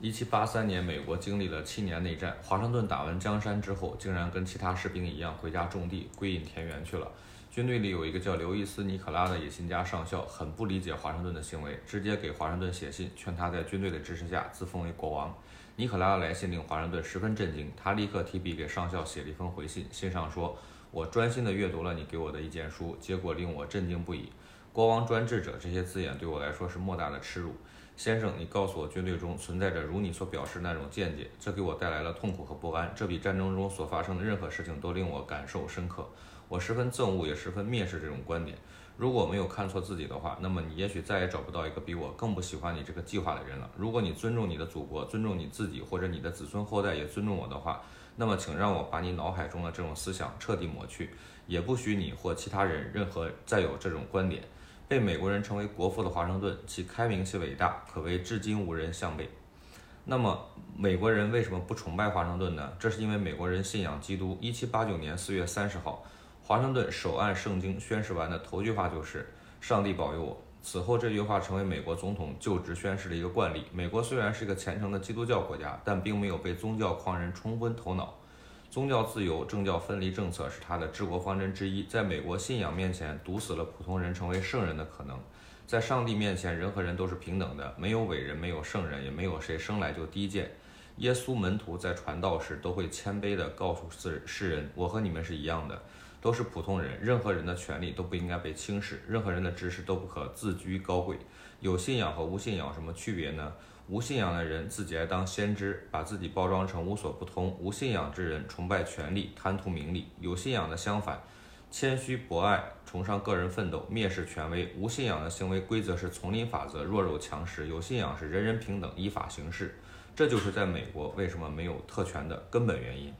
一七八三年，美国经历了七年内战。华盛顿打完江山之后，竟然跟其他士兵一样回家种地，归隐田园去了。军队里有一个叫刘易斯·尼可拉的野心家上校，很不理解华盛顿的行为，直接给华盛顿写信，劝他在军队的支持下自封为国王。尼可拉的来信令华盛顿十分震惊，他立刻提笔给上校写了一封回信，信上说：“我专心地阅读了你给我的意见书，结果令我震惊不已。国王专制者这些字眼对我来说是莫大的耻辱。”先生，你告诉我，军队中存在着如你所表示那种见解，这给我带来了痛苦和不安。这比战争中所发生的任何事情都令我感受深刻。我十分憎恶，也十分蔑视这种观点。如果没有看错自己的话，那么你也许再也找不到一个比我更不喜欢你这个计划的人了。如果你尊重你的祖国，尊重你自己，或者你的子孙后代也尊重我的话，那么请让我把你脑海中的这种思想彻底抹去，也不许你或其他人任何再有这种观点。被美国人称为国父的华盛顿，其开明其伟大，可谓至今无人相背。那么，美国人为什么不崇拜华盛顿呢？这是因为美国人信仰基督。一七八九年四月三十号，华盛顿手按圣经宣誓完的头句话就是“上帝保佑我”。此后，这句话成为美国总统就职宣誓的一个惯例。美国虽然是一个虔诚的基督教国家，但并没有被宗教狂人冲昏头脑。宗教自由、政教分离政策是他的治国方针之一。在美国信仰面前，堵死了普通人成为圣人的可能。在上帝面前，人和人都是平等的，没有伟人，没有圣人，也没有谁生来就低贱。耶稣门徒在传道时都会谦卑地告诉世世人：“我和你们是一样的，都是普通人。任何人的权利都不应该被轻视，任何人的知识都不可自居高贵。有信仰和无信仰什么区别呢？”无信仰的人自己爱当先知，把自己包装成无所不通；无信仰之人崇拜权力，贪图名利；有信仰的相反，谦虚博爱，崇尚个人奋斗，蔑视权威。无信仰的行为规则是丛林法则，弱肉强食；有信仰是人人平等，依法行事。这就是在美国为什么没有特权的根本原因。